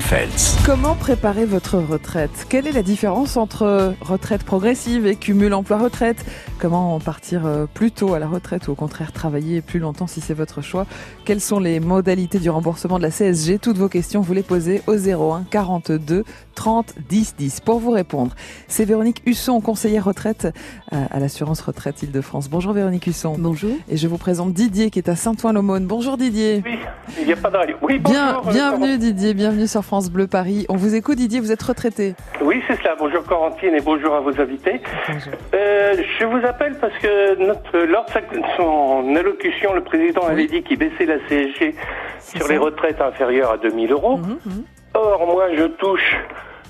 Feltz. Comment préparer votre retraite? Quelle est la différence entre retraite progressive et cumul emploi-retraite? Comment partir euh, plus tôt à la retraite ou au contraire travailler plus longtemps si c'est votre choix? Quelles sont les modalités du remboursement de la CSG Toutes vos questions, vous les posez au 01 42 30 10 10. Pour vous répondre, c'est Véronique Husson, conseillère retraite euh, à l'assurance retraite Île-de-France. Bonjour Véronique Husson. Bonjour. Et je vous présente Didier qui est à Saint-Ouen-l'Aumône. Bonjour Didier. Oui, il n'y a pas de Oui, bonjour. Bien, euh, bienvenue Didier, bienvenue sur France Bleu Paris. On vous écoute Didier, vous êtes retraité. Oui, c'est cela. Bonjour Corentine et bonjour à vos invités. Euh, je vous appelle parce que notre, lors de son allocution, le président Oui. avait dit qu'il baissait la CSG sur ça. les retraites inférieures à 2000 euros. Mhm, mhm. Or, moi, je touche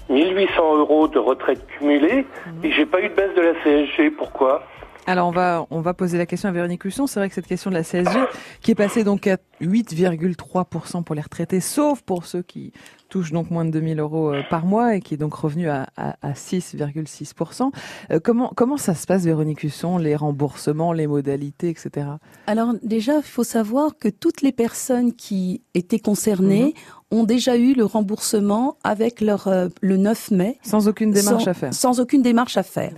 1800 euros de retraite cumulée Mhm. et j'ai pas eu de baisse de la CSG. Pourquoi? Alors on va on va poser la question à Véronique Husson. C'est vrai que cette question de la CSG qui est passée donc à 8,3% pour les retraités, sauf pour ceux qui touchent donc moins de 2000 euros euh, par mois et qui est donc revenu à, à, à 6,6%. Euh, comment comment ça se passe Véronique Husson, les remboursements, les modalités, etc. Alors déjà, il faut savoir que toutes les personnes qui étaient concernées ont déjà eu le remboursement avec leur euh, le 9 mai. Sans aucune démarche sans, à faire. Sans aucune démarche à faire.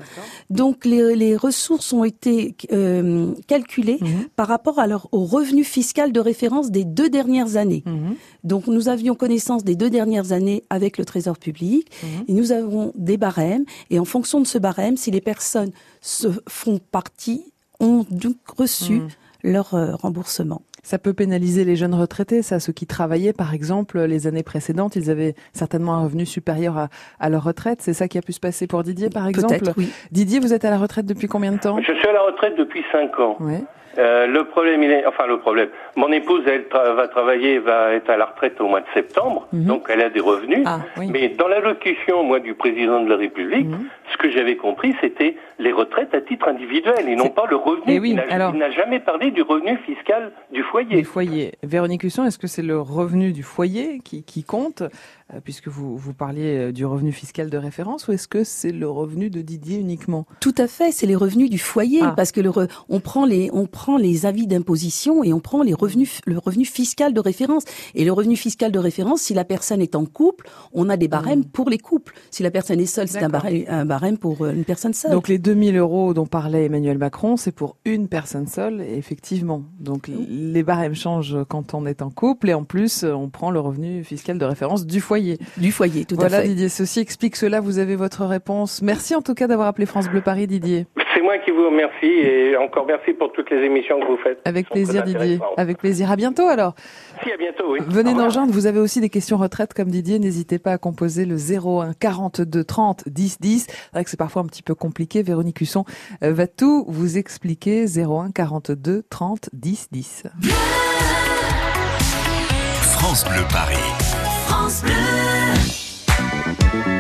Donc les, les ressources ont été euh, calculées Mhm, par rapport à leur, au revenu fiscal de référence des deux dernières années. mhm, Donc nous avions connaissance des deux dernières années avec le Trésor public mhm. et nous avons des barèmes et en fonction de ce barème, si les personnes se font partie, ont donc reçu leur euh, remboursement. Ça peut pénaliser les jeunes retraités, ça, ceux qui travaillaient, par exemple, les années précédentes, ils avaient certainement un revenu supérieur à, à leur retraite. C'est ça qui a pu se passer pour Didier, par exemple? Peut-être, oui. Didier, vous êtes à la retraite depuis combien de temps? Je suis à la retraite depuis 5 ans. Ouais. Euh, le problème, il est, enfin le problème. Mon épouse, elle tra- va travailler, va être à la retraite au mois de septembre, Mhm. donc elle a des revenus. Ah, oui. Mais dans l'allocution, moi, du président de la République, Mhm. Ce que j'avais compris, c'était les retraites à titre individuel et non pas le revenu. Eh oui, il n'a alors- il n'a jamais parlé du revenu fiscal du foyer. Du foyer. Véronique Husson, est-ce que c'est le revenu du foyer qui, qui compte, euh, puisque vous, vous parliez euh, du revenu fiscal de référence, ou est-ce que c'est le revenu de Didier uniquement? Tout à fait, c'est les revenus du foyer Ah. parce que le re- on prend les on prend les avis d'imposition et on prend les revenus le revenu fiscal de référence et le revenu fiscal de référence si la personne est en couple, on a des barèmes pour les couples. Si la personne est seule, c'est un D'accord. barème, un barème pour euh, une personne seule. Donc les 2000 euros dont parlait Emmanuel Macron, c'est pour une personne seule, et effectivement. Donc les barèmes changent quand on est en couple, et en plus, on prend le revenu fiscal de référence du foyer. du foyer, tout voilà à fait. Didier, ceci explique cela, vous avez votre réponse. Merci en tout cas d'avoir appelé France Bleu Paris, Didier. C'est moi qui vous remercie et encore merci pour toutes les émissions que vous faites. Avec plaisir Didier, avec plaisir. À bientôt alors. Merci, à bientôt, oui. Venez rejoindre, vous avez aussi des questions retraite comme Didier, n'hésitez pas à composer le 01 42 30 10 10. C'est vrai que c'est parfois un petit peu compliqué, Véronique Husson euh, va tout vous expliquer 01 42 30 10 10. France Bleu Paris. Baby goes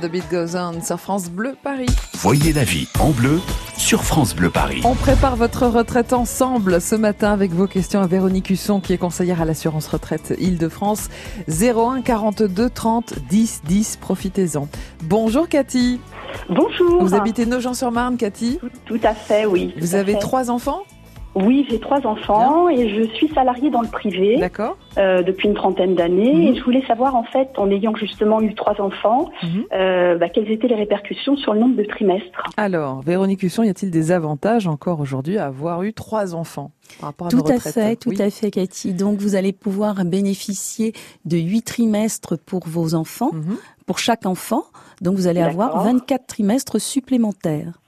the Beat Goes On sur France Bleu Paris. Voyez la vie en bleu sur France Bleu Paris. On prépare votre retraite ensemble ce matin avec vos questions à Véronique Husson qui est conseillère à l'assurance retraite Île-de-France. 01 42 30 10 10, profitez-en. Bonjour Cathy. Bonjour. Vous habitez Nogent-sur-Marne, Cathy? Tout, à fait, oui. Vous avez trois enfants? Oui, j'ai trois enfants et je suis salariée dans le privé D'accord. Euh, depuis une trentaine d'années. Mhm. Et je voulais savoir, en fait, en ayant justement eu trois enfants, Mhm. euh, bah, quelles étaient les répercussions sur le nombre de trimestres. Alors, Véronique Husson, y a-t-il des avantages encore aujourd'hui à avoir eu trois enfants par rapport à Tout à fait, tout Oui. à fait, Cathy. Donc, vous allez pouvoir bénéficier de huit trimestres pour vos enfants, Mhm. pour chaque enfant. Donc, vous allez avoir D'accord. 24 trimestres supplémentaires.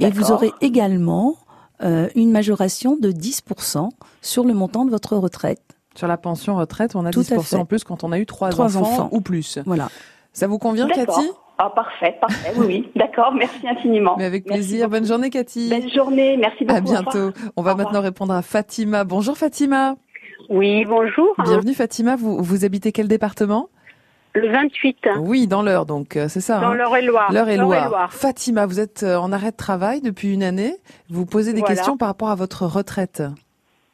Et vous aurez également euh, une majoration de 10% sur le montant de votre retraite. Sur la pension retraite, on a Tout à 10% en plus quand on a eu trois, Trois enfants, enfants. ou plus. Voilà. Ça vous convient. Cathy? Ah, parfait, parfait, oui, oui. D'accord, merci infiniment. Mais avec Merci plaisir. beaucoup. Bonne journée, Cathy. Belle journée, merci beaucoup. À bientôt. On va maintenant répondre à Fatima. Bonjour Fatima. Oui, bonjour. Bienvenue Fatima. Vous, vous habitez quel département? Le 28, Oui, dans l'heure, donc euh, c'est ça. dans hein l'Eure-et-Loire. L'Eure-et-Loire. Fatima, vous êtes euh, en arrêt de travail depuis une année. Vous posez des Voilà. questions par rapport à votre retraite.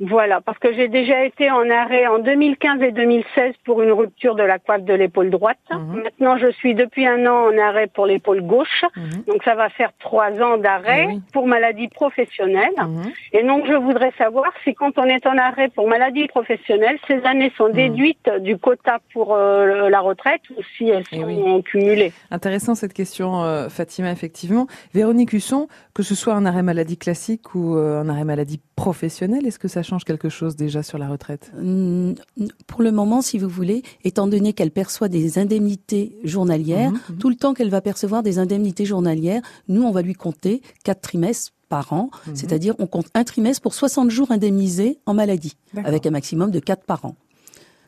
Voilà, parce que j'ai déjà été en arrêt en 2015 et 2016 pour une rupture de la coiffe de l'épaule droite. Mhm. Maintenant, je suis depuis un an en arrêt pour l'épaule gauche. Mhm. Donc, ça va faire trois ans d'arrêt pour maladie professionnelle. Mhm. Et donc, je voudrais savoir si quand on est en arrêt pour maladie professionnelle, ces années sont déduites du quota pour euh, la retraite ou si elles Eh sont oui. cumulées? Intéressant cette question, euh, Fatima, effectivement. Véronique Husson, que ce soit un arrêt maladie classique ou euh, un arrêt maladie professionnelle, est-ce que ça change quelque chose déjà sur la retraite? Pour le moment, si vous voulez, étant donné qu'elle perçoit des indemnités journalières, Mhm, mhm. tout le temps qu'elle va percevoir des indemnités journalières, nous, on va lui compter quatre trimestres par an, Mhm. c'est-à-dire on compte un trimestre pour 60 jours indemnisés en maladie, avec un maximum de quatre par an.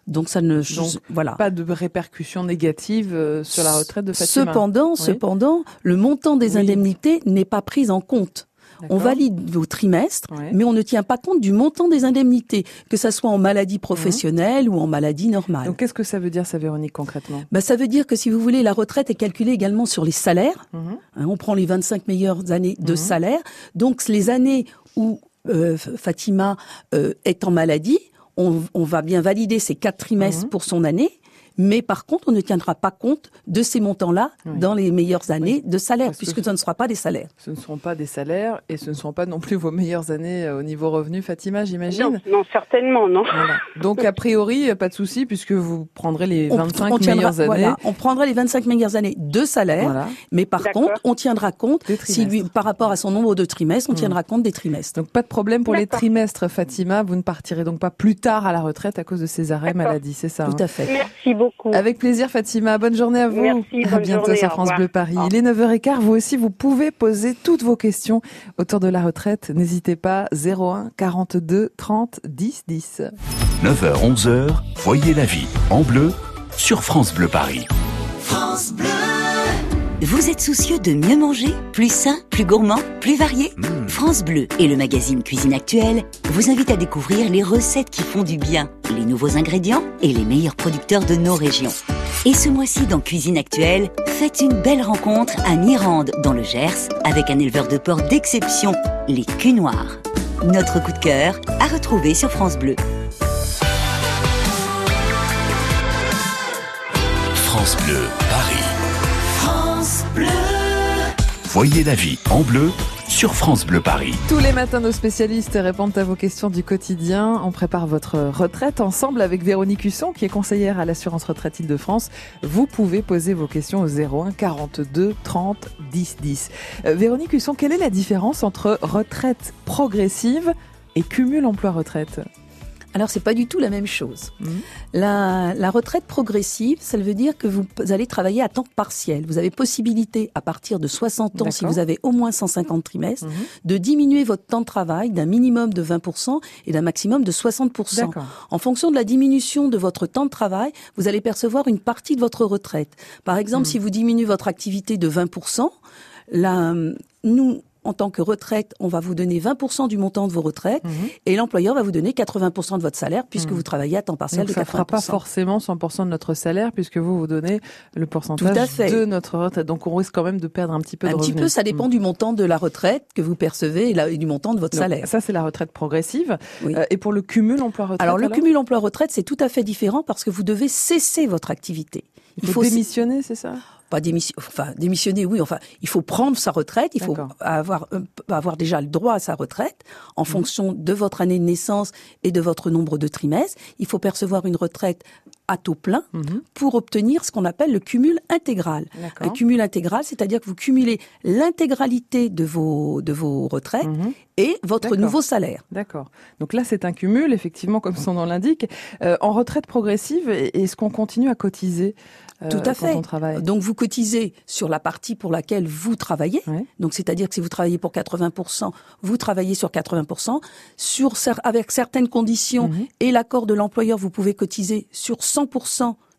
Donc ça ne Donc, voilà. Pas de répercussions négatives euh, sur la retraite de Fatima? Cependant, Oui. cependant, le montant des Oui. indemnités n'est pas pris en compte. On valide vos trimestres, Ouais. mais on ne tient pas compte du montant des indemnités, que ça soit en maladie professionnelle ou en maladie normale. Donc qu'est-ce que ça veut dire, ça, Véronique, concrètement? Bah, ça veut dire que si vous voulez, la retraite est calculée également sur les salaires. Mhm. Hein, on prend les 25 meilleures années de Mhm. salaire. Donc les années où euh, Fatima euh, est en maladie, on, on va bien valider ces quatre trimestres Mhm. pour son année. Mais par contre, on ne tiendra pas compte de ces montants-là Oui. dans les meilleures années de salaire, Parce puisque ce ne sera pas des salaires. Ce ne seront pas des salaires et ce ne seront pas non plus vos meilleures années euh, au niveau revenu, Fatima, Non, j'imagine non, certainement, non. Voilà. Donc a priori, euh, pas de souci puisque vous prendrez les On- 25 on, tiendra, meilleures années. voilà, on prendra les 25 meilleures années de salaire, Voilà. mais par contre, on tiendra compte, si lui, par rapport à son nombre de trimestres, on Mhm. tiendra compte des trimestres. Donc pas de problème pour les trimestres, Fatima. Vous ne partirez donc pas plus tard à la retraite à cause de ces arrêts maladie, c'est ça Tout hein à fait. Merci beaucoup. Avec plaisir, Fatima. Bonne journée à vous. Merci, à bonne bientôt journée, sur France. Bleu Paris. Il est 9h15. Vous aussi, vous pouvez poser toutes vos questions autour de la retraite. N'hésitez pas. 01 42 30 10 10. 9h, 11h, voyez la vie en bleu sur France Bleu Paris. Vous êtes soucieux de mieux manger Plus sain, plus gourmand, plus varié Mmh. France Bleu et le magazine Cuisine Actuelle vous invitent à découvrir les recettes qui font du bien, les nouveaux ingrédients et les meilleurs producteurs de nos régions. Et ce mois-ci dans Cuisine Actuelle, faites une belle rencontre à Mirande, dans le Gers, avec un éleveur de porc d'exception, les culs noirs. Notre coup de cœur à retrouver sur France Bleu. France Bleu Paris. Voyez la vie en bleu sur France Bleu Paris. Tous les matins, nos spécialistes répondent à vos questions du quotidien. On prépare votre retraite ensemble avec Véronique Husson, qui est conseillère à l'assurance retraite Île-de-France. Vous pouvez poser vos questions au 01 42 30 10 10. Euh, Véronique Husson, quelle est la différence entre retraite progressive et cumul emploi-retraite? Alors, c'est pas du tout la même chose. Mhm. La, la retraite progressive, ça veut dire que vous allez travailler à temps partiel. Vous avez possibilité, à partir de 60 ans, si vous avez au moins 150 trimestres, Mhm. de diminuer votre temps de travail d'un minimum de 20% et d'un maximum de 60%. D'accord. En fonction de la diminution de votre temps de travail, vous allez percevoir une partie de votre retraite. Par exemple, Mhm. si vous diminuez votre activité de 20%, là, nous, en tant que retraite, on va vous donner 20% du montant de vos retraites Mhm. et l'employeur va vous donner 80% de votre salaire puisque vous travaillez à temps partiel Donc de ça 80%. fera pas forcément 100% de notre salaire puisque vous vous donnez le pourcentage Tout à fait. de notre retraite. Donc on risque quand même de perdre un petit peu un de petit revenus. peu, ça dépend Mm. du montant de la retraite que vous percevez et, la- et du montant de votre Donc, salaire. Ça c'est la retraite progressive. Oui. Euh, et pour le cumul emploi-retraite Alors le cumul emploi-retraite, c'est tout à fait différent parce que vous devez cesser votre activité. il faut, démissionner, c'est ça? Pas enfin démissionner, oui. Enfin, il faut prendre sa retraite. Il faut avoir euh, avoir déjà le droit à sa retraite en Mhm. fonction de votre année de naissance et de votre nombre de trimestres. Il faut percevoir une retraite à taux plein Mhm. pour obtenir ce qu'on appelle le cumul intégral. Un cumul intégral, c'est-à-dire que vous cumulez l'intégralité de vos de vos retraites Mhm. et votre nouveau salaire. D'accord. Donc là, c'est un cumul, effectivement, comme son nom l'indique. Euh, en retraite progressive, est-ce qu'on continue à cotiser euh, Tout à fait. on travaille? Donc vous cotisez sur la partie pour laquelle vous travaillez. Donc c'est-à-dire que si vous travaillez pour 80%, vous travaillez sur 80%. Sur avec certaines conditions Mhm. et l'accord de l'employeur, vous pouvez cotiser sur 100%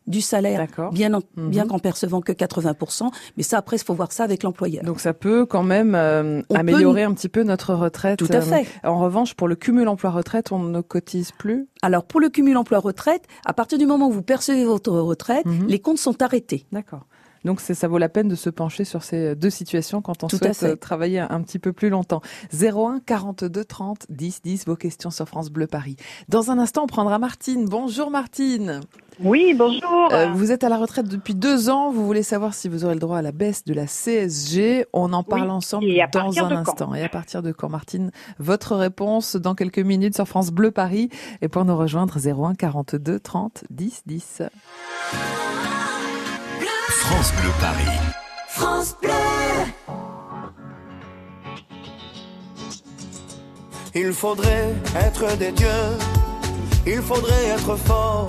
du salaire, D'accord. bien en- Mhm. bien qu'en percevant que 80%. Mais ça après, il faut voir ça avec l'employeur. Donc ça peut quand même euh, peut- améliorer un petit peu notre retraite. Tout à Euh, fait. En revanche, pour le cumul emploi-retraite, on ne cotise plus? Alors pour le cumul emploi-retraite, à partir du moment où vous percevez votre retraite, Mhm. les comptes sont arrêtés. D'accord. Donc ça vaut la peine de se pencher sur ces deux situations quand on Tout souhaite euh, travailler un petit peu plus longtemps. 01 42 30 10 10 vos questions sur France Bleu Paris. Dans un instant, on prendra Martine. Bonjour Martine. Oui, bonjour. Euh, vous êtes à la retraite depuis deux ans. Vous voulez savoir si vous aurez le droit à la baisse de la CSG. On en parle Oui. ensemble dans un instant. Et à partir de quand, Martine? Votre réponse dans quelques minutes sur France Bleu Paris. Et pour nous rejoindre, 01 42 30 10 10. France Bleu Paris. France Bleu. Il faudrait être des dieux, il faudrait être fort,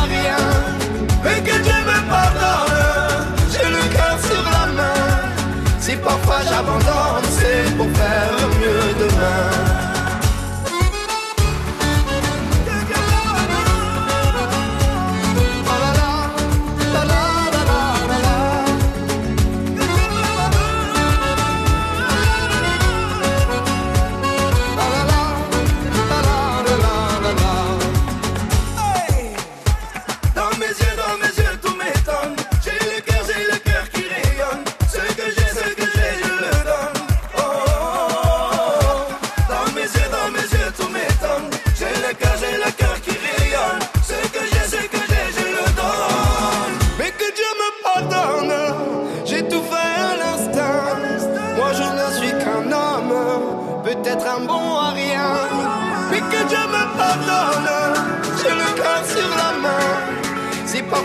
à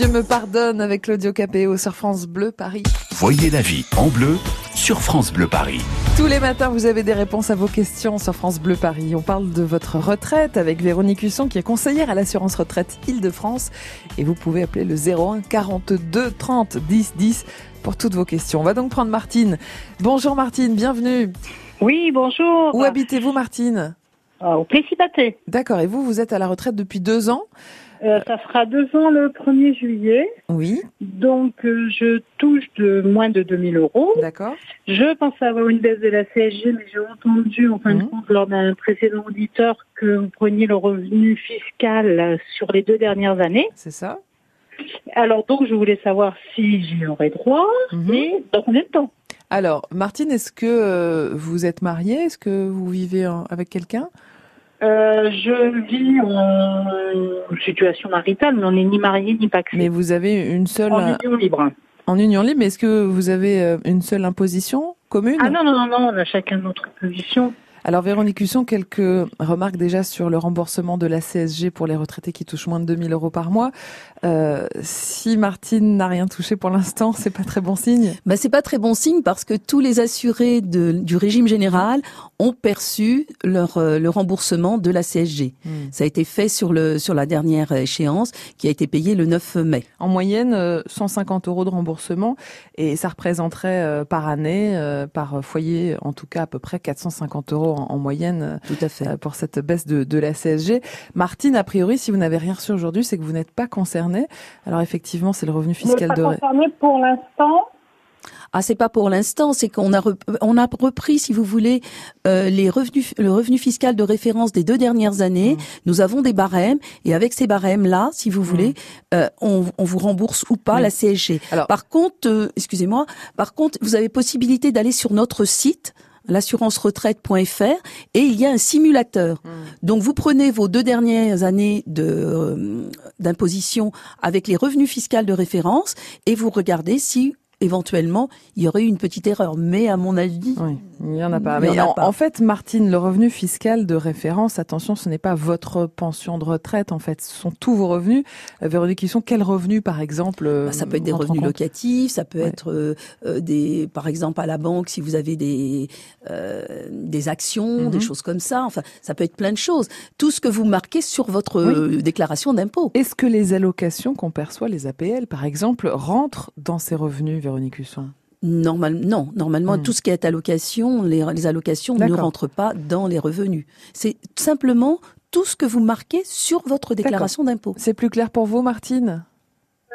Dieu me pardonne avec Claudio Capéo sur France Bleu Paris. Voyez la vie en bleu sur France Bleu Paris. Tous les matins, vous avez des réponses à vos questions sur France Bleu Paris. On parle de votre retraite avec Véronique Husson qui est conseillère à l'assurance retraite Île-de-France. Et vous pouvez appeler le 01 42 30 10 10 pour toutes vos questions. On va donc prendre Martine. Bonjour Martine, bienvenue. Oui, bonjour. Où habitez-vous Martine? Ah, Au Plessis-Pâté. D'accord, et vous, vous êtes à la retraite depuis deux ans Euh, ça fera deux ans le 1er juillet. Oui, Donc, euh, je touche de moins de 2000 euros. d'accord. Je pense avoir une baisse de la CSG, mais j'ai entendu, en fin de Mhm. compte, lors d'un précédent auditeur, que vous preniez le revenu fiscal euh, sur les deux dernières années. C'est ça. Alors, donc, je voulais savoir si j'y aurais droit Mhm. et dans combien de temps? Alors, Martine, est-ce que vous êtes mariée? Est-ce que vous vivez en- avec quelqu'un? Euh, je vis en situation maritale, mais on n'est ni marié ni paxé. Mais vous avez une seule En union libre. en union libre. mais Est-ce que vous avez euh, une seule imposition commune? Ah non, non, non, non, on a chacun notre position. Alors Véronique Husson, quelques remarques déjà sur le remboursement de la CSG pour les retraités qui touchent moins de 2000 euros par mois. Euh, si Martine n'a rien touché pour l'instant, c'est pas très bon signe. Bah, c'est pas très bon signe parce que tous les assurés de- du régime général ont perçu leur euh, le remboursement de la CSG. Hmm. Ça a été fait sur le sur la dernière échéance qui a été payée le 9 mai. En moyenne, euh, 150 euros de remboursement et ça représenterait euh, par année, euh, par foyer, en tout cas à peu près 450 euros en, en moyenne Tout à fait. euh, pour cette baisse de, de la CSG. Martine, a priori, si vous n'avez rien reçu aujourd'hui, c'est que vous n'êtes pas concernée. Alors effectivement, c'est le revenu fiscal pas de... concerné pour l'instant? Ah, c'est pas pour l'instant, c'est qu'on a on a repris, si vous voulez, euh, les revenus, le revenu fiscal de référence des deux dernières années. Nous avons des barèmes et avec ces barèmes là, si vous voulez, euh, on, on vous rembourse ou pas Oui. la CSG. Alors- par contre, euh, excusez-moi, par contre, vous avez possibilité d'aller sur notre site l'assurance-retraite.fr et il y a un simulateur. Donc vous prenez vos deux dernières années de euh, d'imposition avec les revenus fiscaux de référence et vous regardez si éventuellement il y aurait eu une petite erreur. Mais à mon avis, Oui, il n'y en a pas. Mais en a en, pas. en fait, Martine, le revenu fiscal de référence, attention, ce n'est pas votre pension de retraite. En fait, ce sont tous vos revenus. Euh, Véronique Husson, quels revenus, par exemple euh, bah, ça peut être des revenus locatifs, ça peut Ouais. être euh, des, par exemple à la banque si vous avez des euh, des actions, Mhm. des choses comme ça. Enfin, ça peut être plein de choses. Tout ce que vous marquez sur votre déclaration d'impôt. Est-ce que les allocations qu'on perçoit, les APL, par exemple, rentrent dans ces revenus, Véronique Husson Normal, non, normalement, Hmm. tout ce qui est allocation, les, les allocations ne rentrent pas dans les revenus. C'est simplement tout ce que vous marquez sur votre déclaration d'impôt. C'est plus clair pour vous, Martine?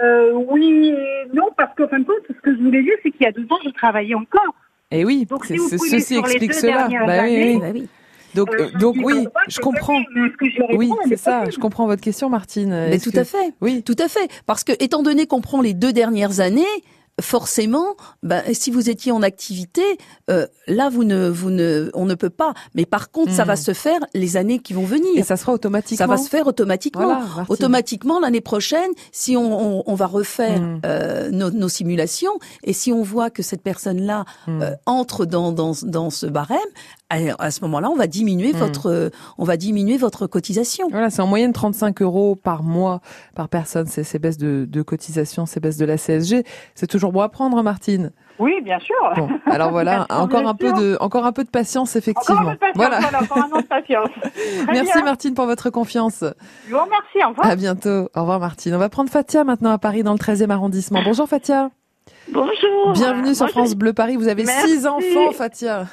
Euh, oui et non, parce qu'en fin de compte, ce que je voulais dire, c'est qu'il y a deux ans, je travaillais encore. Eh oui, Donc, si ceci explique cela. Bah oui, années, oui. Bah oui. Donc, Euh, donc oui, je comprends. Oui, c'est est ça. possible. Je comprends votre question, Martine. Mais tout que- à fait. Oui. Tout à fait. Parce que, étant donné qu'on prend les deux dernières années, forcément, ben, si vous étiez en activité, euh, là, vous ne, vous ne, on ne peut pas. Mais par contre, ça va se faire les années qui vont venir. Et ça sera automatiquement. Ça va se faire automatiquement. Voilà. Automatiquement, l'année prochaine, si on, on, on va refaire Mhm. euh, nos, nos simulations, et si on voit que cette personne-là Hmm. euh, entre dans, dans, dans ce barème, à, à ce moment-là, on va diminuer Mhm. votre, euh, on va diminuer votre cotisation. Voilà, c'est en moyenne 35 euros par mois par personne, ces, ces baisses de, de cotisation, ces baisses de la CSG. C'est toujours bon à prendre, Martine? Oui, bien sûr. Bon, alors voilà, Bien encore bien un peu de, encore un peu de patience, effectivement. Encore un peu de patience, voilà. voilà, encore un an de patience. Très Merci bien. Martine pour votre confiance. Je vous remercie, au revoir. À bientôt. Au revoir Martine. On va prendre Fatia maintenant à Paris dans le 13e arrondissement. Bonjour Fatia. Bonjour. Bienvenue sur France Bleu Paris. Vous avez Merci. six enfants, Fatia.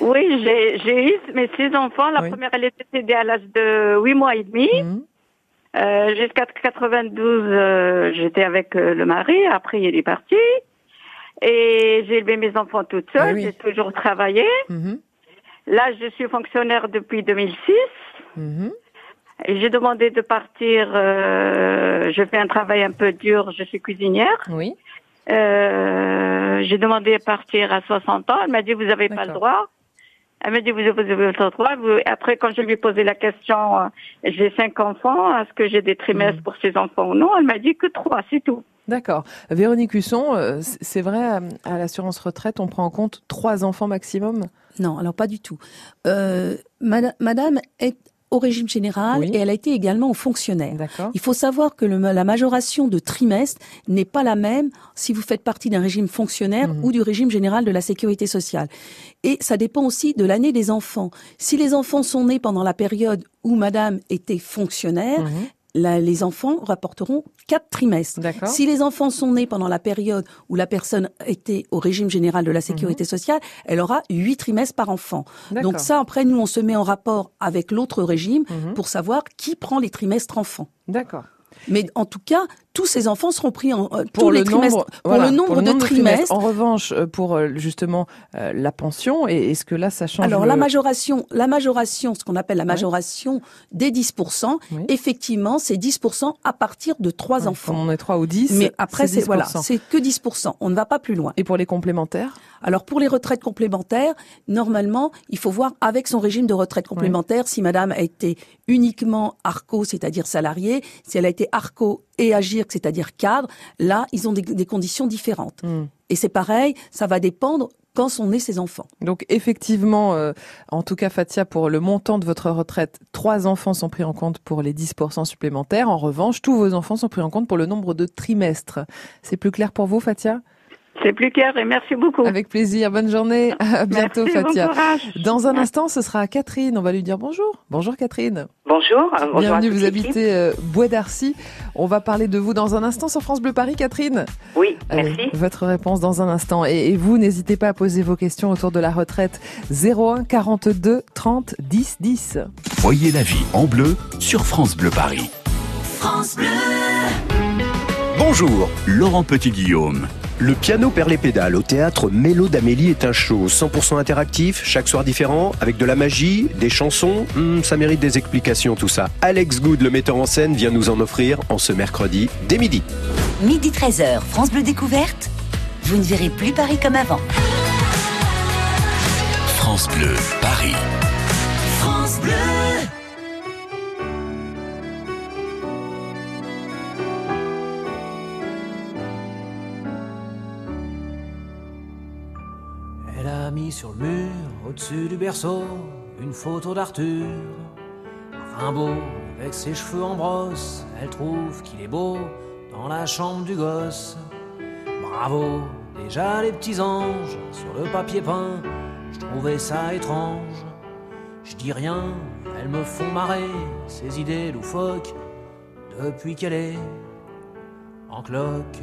Oui, j'ai eu mes six enfants. La Oui. première, elle était décédée à l'âge de 8 mois et demi. Mhm. Euh, Jusqu'à 92, euh, j'étais avec euh, le mari. Après, il est parti. Et j'ai élevé mes enfants toute seule. Ah oui. J'ai toujours travaillé. Mhm. Là, je suis fonctionnaire depuis 2006. Mhm. J'ai demandé de partir. je fais un travail un peu dur. Je suis cuisinière. Oui. Euh, j'ai demandé à partir à 60 ans. Elle m'a dit, vous n'avez pas le D'accord. droit. Elle m'a dit, vous avez le droit. Vous- Après, quand je lui ai posé la question, euh, j'ai cinq enfants, est-ce que j'ai des trimestres Mhm. pour ces enfants ou non? Elle m'a dit que trois, c'est tout. D'accord. Véronique Husson, euh, c'est vrai, à- l'assurance retraite, on prend en compte trois enfants maximum? Non, alors pas du tout. Euh, mada- madame est au régime général et elle a été également au fonctionnaire. Il faut savoir que la majoration de trimestre n'est pas la même si vous faites partie d'un régime fonctionnaire mhm. ou du régime général de la sécurité sociale. Et ça dépend aussi de l'année des enfants. Si les enfants sont nés pendant la période où madame était fonctionnaire, les enfants rapporteront quatre trimestres. Si les enfants sont nés pendant la période où la personne était au régime général de la sécurité mhm. sociale, elle aura huit trimestres par enfant. Donc ça, après, nous, on se met en rapport avec l'autre régime mhm. pour savoir qui prend les trimestres enfants. D'accord. Mais en tout cas, tous ces enfants seront pris en, euh, pour, le nombre, pour le nombre de trimestres. En revanche, euh, pour euh, justement la pension, est-ce que là, ça change Alors la majoration, la majoration, ce qu'on appelle la majoration des 10%, effectivement, c'est 10% à partir de trois enfants. on est 3 ou 10, mais après c'est voilà, c'est que 10%. On ne va pas plus loin. Et pour les complémentaires? Alors pour les retraites complémentaires, normalement, il faut voir avec son régime de retraite complémentaire si Madame a été uniquement ARCO, c'est-à-dire salarié, si elle a été ARCO et agir, c'est-à-dire cadre, là, ils ont des, conditions différentes. Hmm. Et c'est pareil, ça va dépendre quand sont nés ces enfants. Donc effectivement, euh, en tout cas Fatia, pour le montant de votre retraite, trois enfants sont pris en compte pour les 10% supplémentaires. En revanche, tous vos enfants sont pris en compte pour le nombre de trimestres. C'est plus clair pour vous, Fatia? C'est plus clair et merci beaucoup. Avec plaisir. Bonne journée. À bientôt, Fatia. Dans un instant, ce sera Catherine. On va lui dire bonjour. Bonjour, Catherine. Bonjour. Bienvenue. Vous habitez euh, Bois d'Arcy. On va parler de vous dans un instant sur France Bleu Paris, Catherine. Oui, merci. Votre réponse dans un instant. Et, vous, n'hésitez pas à poser vos questions autour de la retraite. 01 42 30 10 10. Voyez la vie en bleu sur France Bleu Paris. France Bleu. Bonjour, Laurent Petit-Guillaume. Le piano perd les pédales au théâtre Mélo d'Amélie est un show 100% interactif, chaque soir différent, avec de la magie, des chansons. Hmm, ça mérite des explications tout ça. Alex Good, le metteur en scène, vient nous en offrir en ce mercredi dès midi. Midi 13h, France Bleu Découverte. Vous ne verrez plus Paris comme avant. France Bleu, Paris. Mis sur le mur, au-dessus du berceau, une photo d'Arthur. Rimbaud, avec ses cheveux en brosse, elle trouve qu'il est beau dans la chambre du gosse. Bravo, déjà les petits anges sur le papier peint, je trouvais ça étrange. Je dis rien, elles me font marrer, ces idées loufoques, depuis qu'elle est en cloque.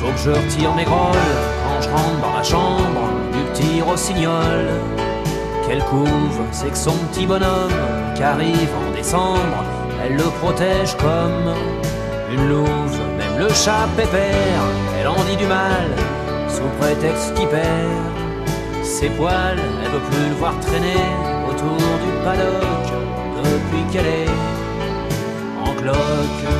Faut que je retire mes grolles quand je rentre dans la chambre du petit rossignol. Quelle couve, c'est que son petit bonhomme qui arrive en décembre, elle le protège comme une louve. Même le chat pépère, elle en dit du mal sous prétexte qu'il perd ses poils. Elle veut plus le voir traîner autour du paddock depuis qu'elle est en cloque.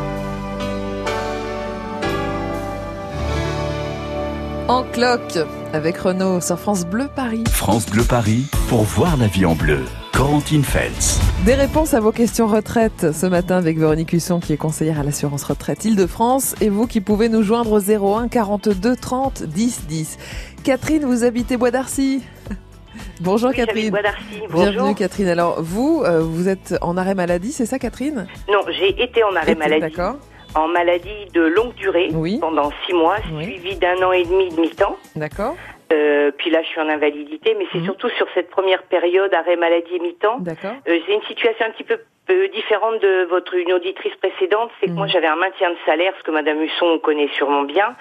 En cloque avec Renault sur France Bleu Paris. France Bleu Paris pour voir la vie en bleu. Corentine Feltz. Des réponses à vos questions retraite ce matin avec Véronique Husson qui est conseillère à l'assurance retraite Île-de-France et vous qui pouvez nous joindre au 01 42 30 10 10. Catherine, vous habitez Bois d'Arcy Bonjour Oui, Catherine. Bonjour. Bienvenue Catherine. Alors vous, euh, vous êtes en arrêt maladie, c'est ça Catherine? Non, j'ai été en arrêt Été, maladie. D'accord. En maladie de longue durée pendant six mois, suivi d'un an et demi de mi-temps. D'accord. Euh, puis là, je suis en invalidité, mais c'est surtout sur cette première période, arrêt maladie mi-temps. D'accord. Euh, c'est une situation un petit peu différente de votre une auditrice précédente, c'est que moi j'avais un maintien de salaire, ce que Madame Husson connaît sûrement bien.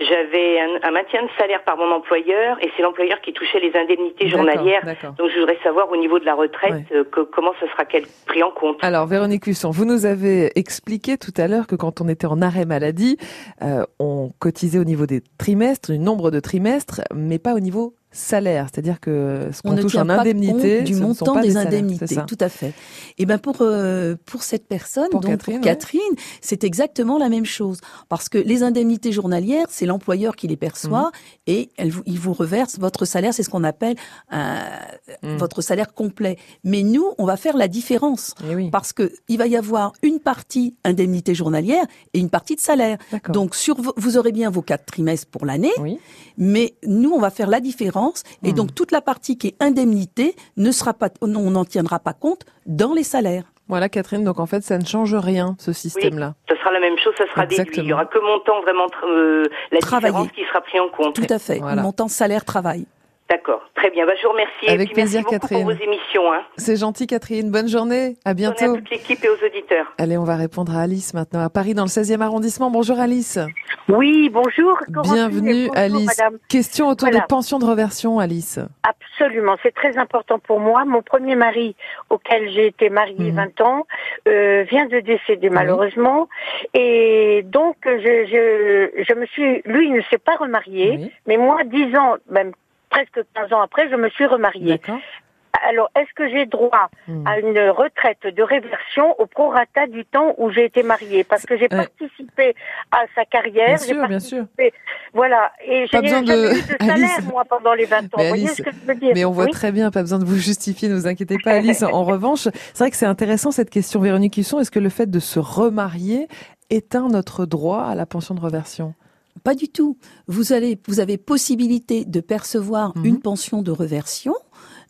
J'avais un, un maintien de salaire par mon employeur, et c'est l'employeur qui touchait les indemnités journalières. Donc je voudrais savoir au niveau de la retraite euh, que- comment ça sera pris en compte? Alors Véronique Husson, vous nous avez expliqué tout à l'heure que quand on était en arrêt maladie, euh, on cotisait au niveau des trimestres, du nombre de trimestres, mais pas au niveau salaire. C'est-à-dire que ce On qu'on touche en indemnité, compte du ce ne sont montant pas des, salaires, indemnités, tout à fait. Et ben pour euh, pour cette personne, Pour donc Catherine, pour Catherine, c'est exactement la même chose parce que les indemnités journalières, c'est l'employeur qui les perçoit Mhm. et elle il vous reverse votre salaire, c'est ce qu'on appelle un- Mhm. votre salaire complet. Mais nous, on va faire la différence Eh parce que il va y avoir une partie indemnité journalière et une partie de salaire. Donc sur vo- vous aurez bien vos quatre trimestres pour l'année, mais nous on va faire la différence et donc toute la partie qui est indemnité ne sera pas, on n'en tiendra pas compte dans les salaires. Voilà Catherine, donc en fait ça ne change rien ce système-là. Ce sera la même chose, ça sera déduit. Il y aura que mon temps vraiment euh, la différence qui sera pris en compte. Tout à fait, montant salaire travail. D'accord, très bien. Bah, je vous remercie. Avec et puis plaisir, merci Catherine. pour vos émissions. Hein. C'est gentil Catherine, bonne journée, à Bonne journée bientôt. à toute l'équipe et aux auditeurs. Allez, on va répondre à Alice maintenant à Paris dans le 16e arrondissement. Bonjour Alice. Oui, bonjour. Bienvenue Bonjour, Alice. madame. Question autour Voilà. des pensions de reversion Alice. Absolument, c'est très important pour moi. Mon premier mari, auquel j'ai été mariée Mhm. 20 ans, euh, vient de décéder malheureusement. Et donc, je, je, je me suis, lui, il ne s'est pas remarié, mais moi, 10 ans, même presque 15 ans après, je me suis remariée. Alors, est-ce que j'ai droit Hmm. à une retraite de réversion au prorata du temps où j'ai été mariée? Parce que j'ai participé à sa carrière. Bien sûr, bien participé- Voilà. Et j'ai besoin jamais de- eu de salaire, Alice. moi, pendant les 20 ans. Mais Vous voyez ce que je veux dire? mais on voit Oui. très bien, pas besoin de vous justifier, ne vous inquiétez pas Alice. En revanche, c'est vrai que c'est intéressant cette question Véronique Husson. Est-ce que le fait de se remarier éteint notre droit à la pension de reversion Pas du tout. Vous allez, vous avez possibilité de percevoir Mhm. une pension de reversion,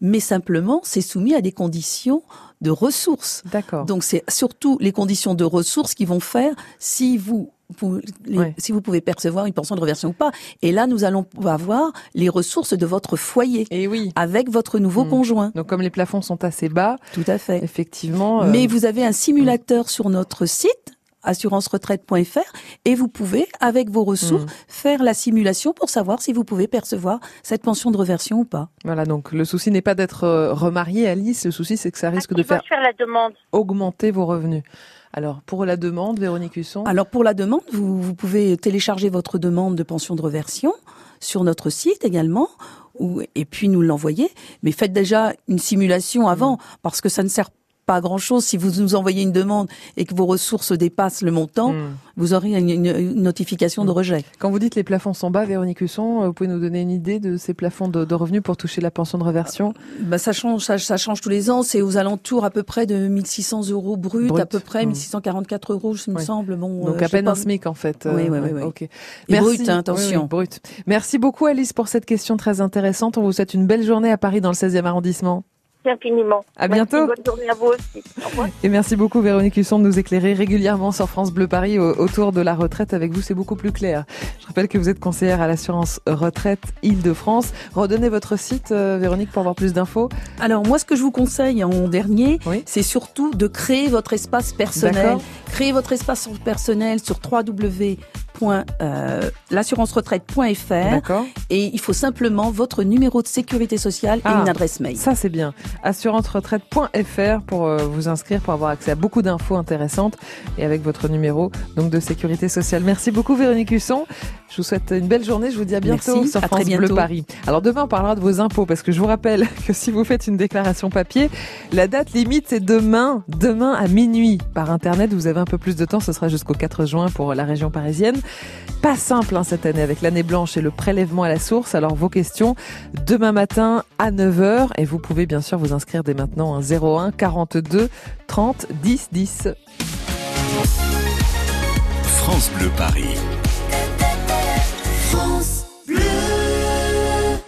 mais simplement c'est soumis à des conditions de ressources. D'accord. Donc c'est surtout les conditions de ressources qui vont faire si vous vous- les- Ouais. si vous pouvez percevoir une pension de reversion ou pas. Et là, nous allons avoir les ressources de votre foyer. Et oui. Avec votre nouveau Mm. conjoint. Donc comme les plafonds sont assez bas, tout à fait. Effectivement. euh, Mais vous avez un simulateur sur notre site assurance-retraite.fr et vous pouvez, avec vos ressources, Mm. faire la simulation pour savoir si vous pouvez percevoir cette pension de reversion ou pas. Voilà, donc le souci n'est pas d'être euh, remarié, Alice. Le souci, c'est que ça risque de Qui va faire faire la demande augmenter vos revenus. Alors, pour la demande, Véronique Husson Alors pour la demande, vous, vous pouvez télécharger votre demande de pension de reversion sur notre site également, et puis nous l'envoyer. Mais faites déjà une simulation avant, parce que ça ne sert pas à grand chose si vous nous envoyez une demande et que vos ressources dépassent le montant, Mm. vous aurez une, une- une notification de rejet. Quand vous dites les plafonds sont bas, Véronique Husson, euh, vous pouvez nous donner une idée de ces plafonds de, de revenus pour toucher la pension de reversion Bah, ça change, ça, ça change tous les ans. C'est aux alentours à peu près de 1600 euros brut, Brut. à peu près Mm. 1644 euros, il me semble. Bon, Donc euh, à je peine pas. un SMIC en fait. Oui, Euh, oui, oui, oui. Ok. Et brut, hein, attention. Oui, oui, brut. Merci beaucoup Alice pour cette question très intéressante. On vous souhaite une belle journée à Paris dans le 16e arrondissement. Infiniment. À Merci, bientôt. bonne journée à vous aussi. Au revoir. Et merci beaucoup Véronique Husson de nous éclairer régulièrement sur France Bleu Paris au- autour de la retraite. Avec vous, c'est beaucoup plus clair. Je rappelle que vous êtes conseillère à l'assurance retraite Île-de-France. Redonnez votre site, euh, Véronique, pour avoir plus d'infos. Alors moi, ce que je vous conseille en dernier, c'est surtout de créer votre espace personnel. Créer votre espace personnel sur euh, l'assurance-retraite.fr et il faut simplement votre numéro de sécurité sociale et Ah, une adresse mail. Ça c'est bien. Assurance-retraite.fr pour euh, vous inscrire, pour avoir accès à beaucoup d'infos intéressantes et avec votre numéro donc de sécurité sociale. Merci beaucoup Véronique Husson. Je vous souhaite une belle journée. Je vous dis à bientôt Merci, sur à France très Bleu. Paris. Alors demain on parlera de vos impôts parce que je vous rappelle que si vous faites une déclaration papier, la date limite c'est demain, demain à minuit par internet. Vous avez un peu plus de temps, ce sera jusqu'au 4 juin pour la région parisienne. Pas simple hein, cette année avec l'année blanche et le prélèvement à la source. Alors vos questions demain matin à 9h et vous pouvez bien sûr vous inscrire dès maintenant à 01 42 30 10 10. France Bleu Paris.